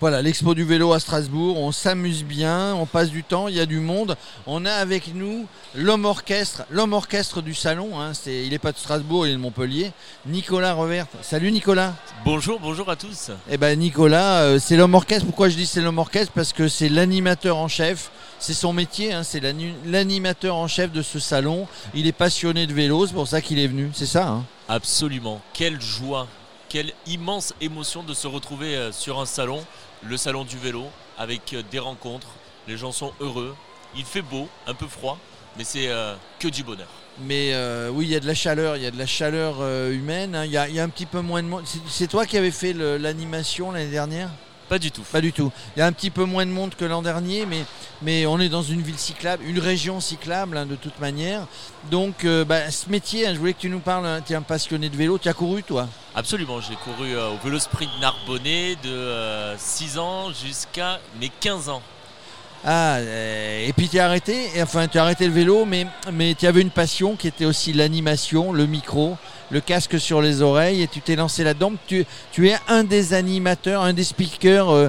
Voilà, l'expo du vélo à Strasbourg, on s'amuse bien, on passe du temps, il y a du monde. On a avec nous l'homme orchestre, l'homme orchestre du salon, hein, c'est, il n'est pas de Strasbourg, il est de Montpellier, Nicolas Reverte. Salut Nicolas Bonjour, bonjour à tous. Eh ben Nicolas, euh, c'est l'homme orchestre. Pourquoi je dis c'est l'homme orchestre? Parce que c'est l'animateur en chef. C'est son métier, hein, c'est l'ani- l'animateur en chef de ce salon. Il est passionné de vélo, c'est pour ça qu'il est venu. C'est ça hein? Absolument. Quelle joie, quelle immense émotion de se retrouver euh, sur un salon, le salon du vélo, avec euh, des rencontres. Les gens sont heureux. Il fait beau, un peu froid, mais c'est euh, que du bonheur. Mais euh, oui, il y a de la chaleur, il y a de la chaleur euh, humaine. hein. Il y, a, il y a un petit peu moins de monde. C'est- toi qui avais fait l'animation l'année dernière? Pas du tout. Pas du tout. Il y a un petit peu moins de monde que l'an dernier, mais, mais on est dans une ville cyclable, une région cyclable hein, de toute manière. Donc, bah, ce métier, hein, je voulais que tu nous parles. tu es un passionné de vélo. Tu as couru, toi? Absolument, j'ai couru euh, au vélo sprint Narbonnais de euh, 6 ans jusqu'à mes 15 ans. Ah, euh, et puis tu as arrêté, enfin tu as arrêté le vélo, mais, tu avais une passion qui était aussi l'animation, le micro, le casque sur les oreilles, et tu t'es lancé là-dedans. Tu, es un des animateurs, un des speakers euh,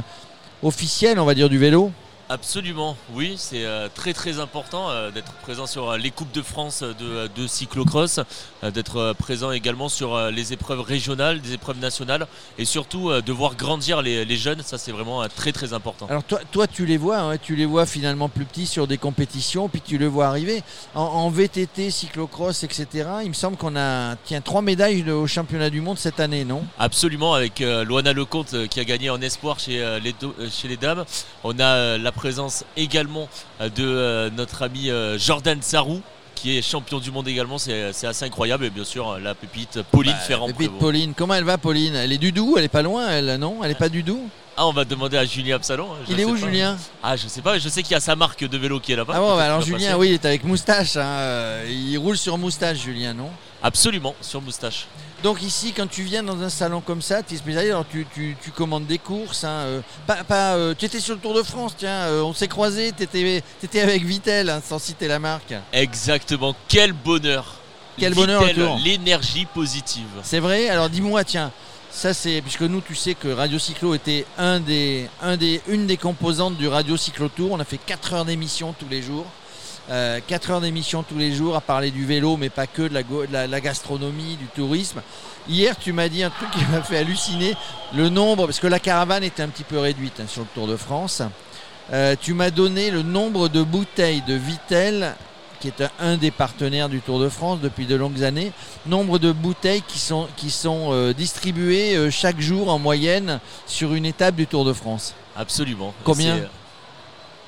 officiels, on va dire, du vélo. Absolument, oui, c'est euh, très très important euh, d'être présent sur euh, les Coupes de France de, de cyclocross, d'être présent également sur les épreuves régionales, des épreuves nationales et surtout de voir grandir les, les jeunes, ça c'est vraiment très très important. Alors toi, toi tu les vois, hein, tu les vois finalement plus petits sur des compétitions, puis tu les vois arriver. En, en VTT, cyclocross, etc., il me semble qu'on a tiens, trois médailles au championnat du monde cette année, non? Absolument, avec euh, Loana Lecomte qui a gagné en espoir chez, euh, les, do- euh, chez les dames. On a la présence également euh, de euh, notre ami euh, Jordan Sarrou qui est champion du monde également, c'est c'est assez incroyable. Et bien sûr, la pépite Pauline Bah, ferrand puis Pauline, comment elle va Pauline? Elle est du Doubs, elle est pas loin, elle, non? Elle est pas du Doubs? Ah, on va demander à Julien Absalon. hein, je Il est où pas. Julien? Ah, je sais pas, je sais qu'il y a sa marque de vélo qui est là-bas. Ah bon, bah alors Julien, passer. oui, il est avec moustache. hein, Il roule sur moustache, Julien, non? Absolument, sur moustache. Donc ici, quand tu viens dans un salon comme ça, tu es spécialisé, alors tu, tu- tu commandes des courses. hein, euh, pas, pas, euh, tu étais sur le Tour de France, tiens, euh, on s'est croisés, tu étais, avec Vitel, hein, sans citer la marque. Exactement, quel bonheur. Quel bonheur Vitel, autour. L'énergie positive. C'est vrai Alors dis-moi, tiens, ça c'est, puisque nous, tu sais que Radio Cyclo était un des, un des, une des composantes du Radio Cyclo Tour. On a fait 4 heures d'émission tous les jours. 4 heures d'émission tous les jours à parler du vélo, mais pas que, de la, go- de la- la gastronomie, du tourisme. Hier, tu m'as dit un truc qui m'a fait halluciner, le nombre, parce que la caravane était un petit peu réduite hein, sur le Tour de France. Euh, tu m'as donné le nombre de bouteilles de Vitel, qui est un, un des partenaires du Tour de France depuis de longues années, nombre de bouteilles qui sont, qui sont euh, distribuées euh, chaque jour en moyenne sur une étape du Tour de France. Absolument. Combien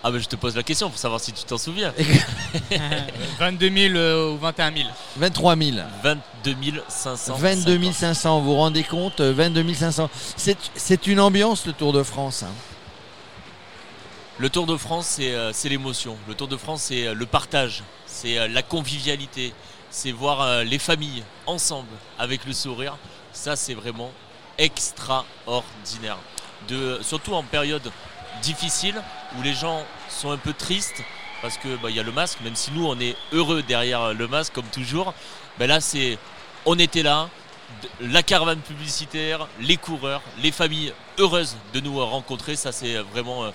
Ah, mais je te pose la question pour savoir si tu t'en souviens. 22 000 euh, ou 21 000. 23 000. 22 500. 22 500, vous vous rendez compte euh, 22 500. C'est- C'est une ambiance le Tour de France. hein. Le Tour de France, c'est euh, c'est l'émotion. Le Tour de France, c'est euh, le partage, c'est euh, la convivialité, c'est voir euh, les familles ensemble avec le sourire. Ça, c'est vraiment extraordinaire. De, surtout en période difficile où les gens sont un peu tristes parce que bah, y a le masque, même si nous on est heureux derrière le masque comme toujours. Ben là, c'est on était là, la caravane publicitaire, les coureurs, les familles heureuses de nous rencontrer. Ça, c'est vraiment euh,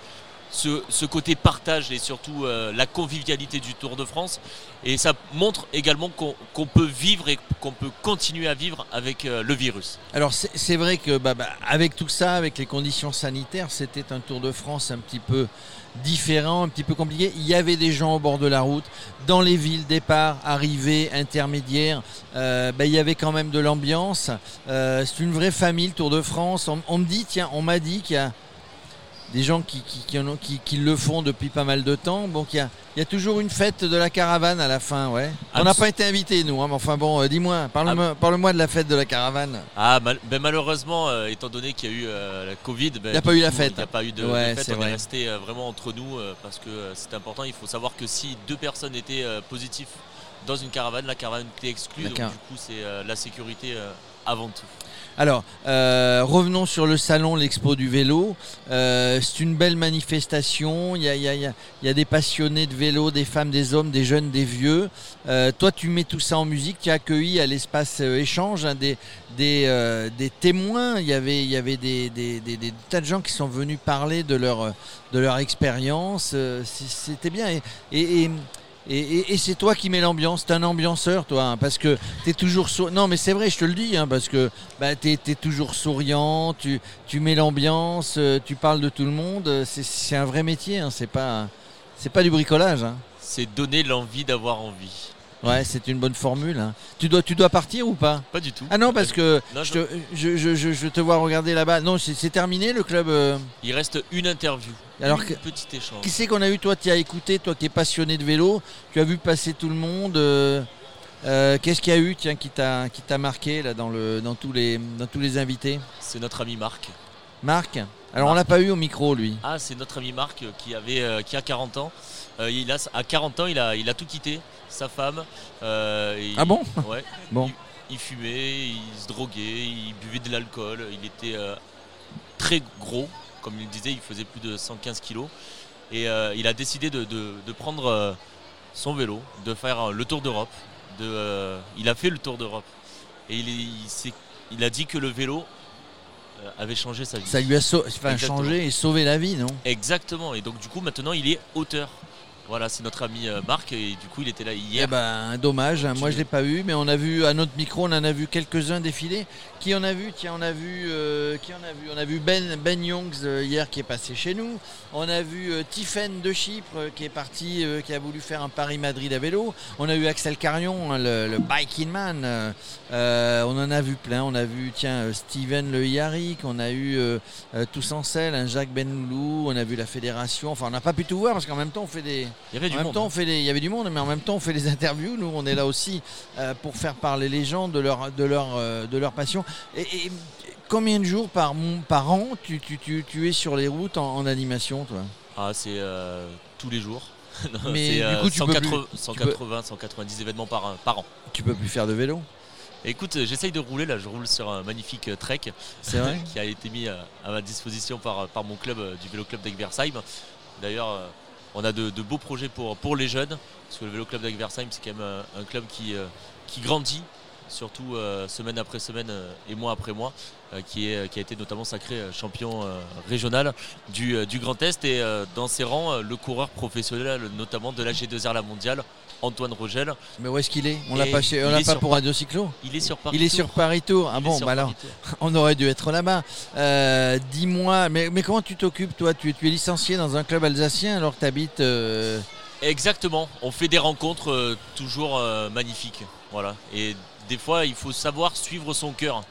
ce, côté partage et surtout euh, la convivialité du Tour de France. Et ça montre également qu'on peut vivre et qu'on peut continuer à vivre avec euh, le virus. Alors c'est vrai que bah, bah, avec tout ça, avec les conditions sanitaires, c'était un Tour de France un petit peu différent, un petit peu compliqué. Il y avait des gens au bord de la route, dans les villes, départ, arrivée, intermédiaire. Euh, bah, il y avait quand même de l'ambiance. C'est une vraie famille, le Tour de France. On me dit, tiens, on m'a dit qu'il y a des gens qui, qui, qui en ont- qui- qui le font depuis pas mal de temps. Donc il y a, y a toujours une fête de la caravane à la fin, ouais. On n'a pas été invités, nous, hein, mais enfin bon, euh, dis-moi, parle-moi parle-moi de la fête de la caravane. Ah, mal- ben malheureusement, euh, étant donné qu'il y a eu euh, la Covid, ben, Il y a pas eu la fête. Il n'y a pas eu de, de Ouais, fête. On vrai. est resté vraiment entre nous parce que c'est important. Il faut savoir que si deux personnes étaient positives dans une caravane, la caravane t'est exclue, donc du coup c'est la sécurité Alors, euh, revenons sur le salon, l'expo du vélo. Euh, c'est une belle manifestation. Il y a, des passionnés de vélo, des femmes, des hommes, des jeunes, des vieux. Euh, toi, tu mets tout ça en musique. Tu as accueilli à l'espace échange hein, des, témoins. Il y avait, des, tas de gens qui sont venus parler de leur, expérience. C'était bien. Et, c'est toi qui mets l'ambiance, t'es un ambianceur toi, hein, parce que t'es toujours souriant. Non mais c'est vrai, je te le dis, hein, parce que bah, t'es es toujours souriant, tu, mets l'ambiance, euh, tu parles de tout le monde. euh, C'est un vrai métier, hein, c'est pas, pas du bricolage. hein. C'est donner l'envie d'avoir envie. Ouais, c'est une bonne formule. hein. Tu, dois, tu dois partir ou pas? Pas du tout. Ah non, parce que Non, je, te, je, je- je- je te vois regarder là-bas. Non, c'est terminé le club. euh, Il reste une interview. Alors une que- petit échange. Qui c'est qu'on a eu Toi, tu as écouté, toi qui es passionné de vélo, tu as vu passer tout le monde. euh, euh, Qu'est-ce qu'il y a eu tiens, qui t'a marqué là, dans, le, dans, tous les, dans tous les invités? C'est notre ami Marc. Marc? Alors, on l'a pas eu au micro, lui. Ah, c'est notre ami Marc qui, avait, qui a 40 ans. Il a, à 40 ans, il a, il a tout quitté. Sa femme. euh, et Ah il- bon Ouais. Bon. Il, il fumait, il se droguait, il buvait de l'alcool. Il était euh, très gros. Comme il disait, il faisait plus de 115 kilos. Et euh, il a décidé de, de- de prendre euh, son vélo, de faire euh, le tour d'Europe. De, euh, il a fait le tour d'Europe. Et il, il s'est- il a dit que le vélo euh, avait changé sa vie. Ça lui a sau- enfin, Exactement. changé et sauvé la vie, non? Exactement. Et donc du coup maintenant il est auteur. Voilà, c'est notre ami euh, Marc et du coup il était là Eh hier. ben, dommage, hein. moi je l'ai pas eu, mais on a vu à notre micro, on en a vu quelques-uns défiler. Qui en a vu? Tiens, on a vu, euh, qui en a vu? On a vu Ben Ben Youngs euh, hier qui est passé chez nous. On a vu euh, Tiffen de Chypre qui est parti, qui a voulu faire un Paris-Madrid à vélo. On a eu Axel Carion, hein, le, le biking man. on en a vu plein. On a vu tiens Steven Le Yarrick. On a eu tous en selle, un Jacques Benloulou. On a vu la fédération. Enfin, on n'a pas pu tout voir parce qu'en même temps on fait des Il y avait en du même monde. temps, on fait les- il y avait du monde, mais en même temps, on fait les interviews. Nous, on est là aussi euh, pour faire parler les gens de leur, de leur, euh, de leur passion. Et, et combien de jours par, par an tu, tu, tu, tu es sur les routes en, en animation, toi? Ah c'est euh, tous les jours. Non, Mais du coup, tu peux 180, plus- tu 180, 190 événements par, par an. Tu peux plus faire de vélo? Écoute, j'essaye de rouler là, je roule sur un magnifique trek vrai? Qui a été mis à ma disposition par, par mon club du vélo club d'Egversheim. D'ailleurs, on a de, beaux projets pour, les jeunes, parce que le vélo club d'Egversheim, c'est quand même euh, un club qui, euh, grandit, surtout euh, semaine après semaine et mois après mois, qui, a été notamment sacré champion régional du, du Grand Est. Et dans ses rangs, le coureur professionnel, notamment de la G2R La Mondiale, Antoine Rogel, Mais où est-ce qu'il est? On l'a pas, chez- on il l'a est pas sur pour Radio Cyclo il est sur Paris. Il est Tour. sur Paris Tour. Ah bon, bah alors, on aurait dû être là-bas. Euh, Dis-moi, mais, mais comment tu t'occupes, toi? Tu, es- tu es licencié dans un club alsacien alors que tu habites. Exactement, on fait des rencontres euh, toujours euh, magnifiques. Voilà. Et des fois, il faut savoir suivre son cœur.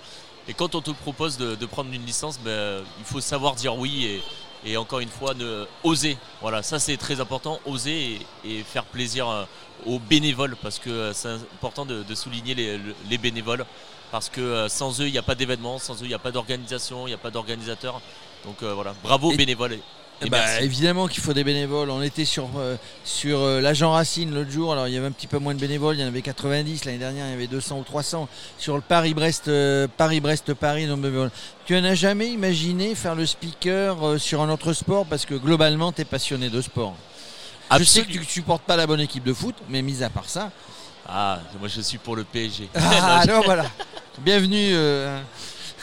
Et quand on te propose de, de prendre une licence, ben, il faut savoir dire oui et, et encore une fois, ne, oser. Voilà, ça c'est très important, oser et, et faire plaisir euh, aux bénévoles parce que euh, c'est important de, de souligner les, les bénévoles parce que euh, sans eux, il n'y a pas d'événement, sans eux, il n'y a pas d'organisation, il n'y a pas d'organisateur. Donc euh, voilà, bravo aux Et- bénévoles. Et, Bah, merci. évidemment qu'il faut des bénévoles. On était sur, euh, sur euh, l'agent Racine l'autre jour. Alors il y avait un petit peu moins de bénévoles. Il y en avait 90. L'année dernière, il y avait 200 ou 300. Sur le Paris-Brest, euh, Paris-Brest-Paris, nombre de bénévoles. Tu en as jamais imaginé faire le speaker euh, sur un autre sport parce que globalement, tu es passionné de sport? Je sais que tu ne supportes pas la bonne équipe de foot, mais mis à part ça. Ah, moi je suis pour le PSG. Ah, alors voilà. Bienvenue.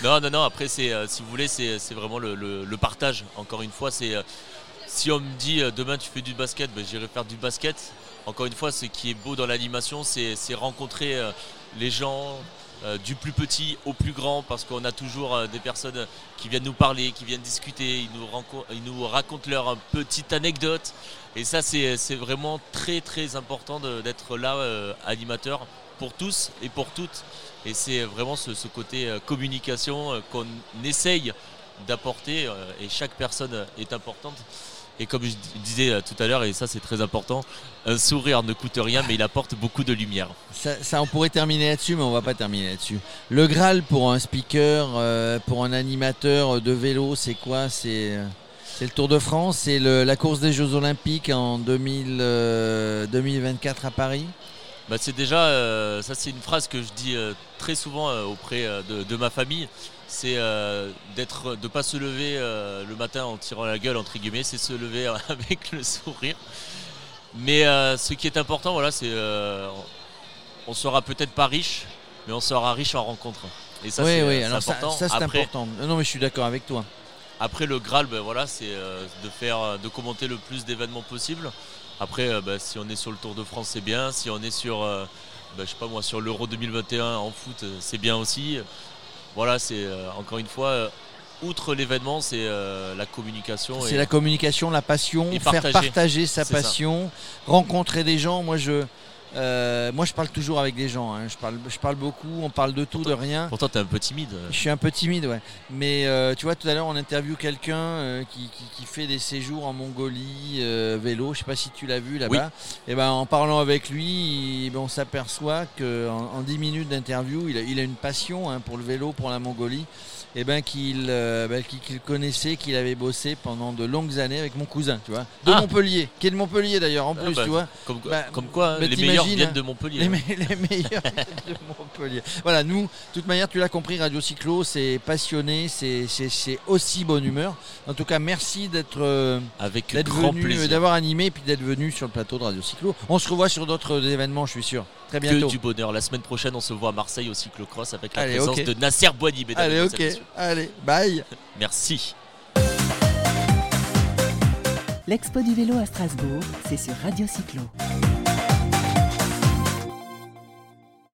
Non, non, non, après, c'est, euh, si vous voulez, c'est, vraiment le, partage. Encore une fois, c'est euh, si on me dit euh, demain tu fais du basket, ben, j'irai faire du basket. Encore une fois, ce qui est beau dans l'animation, c'est, rencontrer les gens du plus petit au plus grand, parce qu'on a toujours des personnes qui viennent nous parler, qui viennent discuter, ils nous, racontent leur petite anecdote. Et ça, c'est, vraiment très, très important d'être là, animateur, pour tous et pour toutes. Et c'est vraiment ce, côté euh, communication euh, qu'on essaye d'apporter euh, et chaque personne est importante. Et comme je disais euh, tout à l'heure, et ça c'est très important, un sourire ne coûte rien mais il apporte beaucoup de lumière. Ça, on pourrait terminer là-dessus, mais on va pas terminer là-dessus. Le Graal pour un speaker, euh, pour un animateur de vélo, c'est quoi? C'est euh, le Tour de France, c'est la course des Jeux Olympiques en 2000, euh, 2024 à Paris? Bah, c'est déjà, euh, ça c'est une phrase que je dis euh, très souvent euh, auprès de, de ma famille, c'est d'être, de pas se lever le matin en tirant la gueule entre guillemets, c'est se lever avec le sourire. Mais ce qui est important, voilà, c'est, on sera peut-être pas riche, mais on sera riche en rencontres. Et ça, oui, c'est, oui, important. ça, c'est Après, important. Non, mais je suis d'accord avec toi. Après le Graal, ben voilà, c'est euh, de faire, euh, de commenter le plus d'événements possible. Après, euh, ben, si on est sur le Tour de France, c'est bien. Si on est sur, ben, je sais pas moi, sur l'Euro 2021 en foot, c'est bien aussi. Voilà, c'est encore une fois, outre l'événement, c'est euh, la communication. C'est la communication, la passion, Et faire partager. partager sa ça. passion, rencontrer des gens. Moi, je, euh, moi, je parle toujours avec des gens. hein. Je, parle, je parle beaucoup, on parle de tout, de rien. Pourtant, t'es un peu timide. Je suis un peu timide, ouais. Mais euh, tu vois, tout à l'heure, on interview quelqu'un euh, qui, qui- qui fait des séjours en Mongolie, vélo. Je sais pas si tu l'as vu là-bas. Et ben, en parlant avec lui, il- ben, on s'aperçoit qu'en en 10 minutes d'interview, il a, il a une passion hein, pour le vélo, pour la Mongolie. Et ben qu'il euh, ben, qu'il- connaissait, qu'il avait bossé pendant de longues années avec mon cousin, tu vois, de Ah. Montpellier, qui est de Montpellier d'ailleurs en Ah, plus, bah, tu vois. Comme, Bah, comme quoi, les meilleurs viennent de Montpellier. Les, me- les meilleurs de Montpellier. Voilà, nous, de toute manière, tu l'as compris, Radio Cyclo, c'est passionné, c'est aussi bonne humeur. En tout cas, merci d'être euh, Avec d'être grand venu, plaisir. d'avoir animé et puis d'être venu sur le plateau de Radio Cyclo. On se revoit sur d'autres événements, je suis sûr. Très Que bientôt. du bonheur. La semaine prochaine, on se voit à Marseille au cyclocross avec la Allez, présence ok. de Nasser Boigny, mesdames Allez, et ok. messieurs. Allez, bye. Merci. L'Expo du vélo à Strasbourg, c'est sur Radio Cyclo.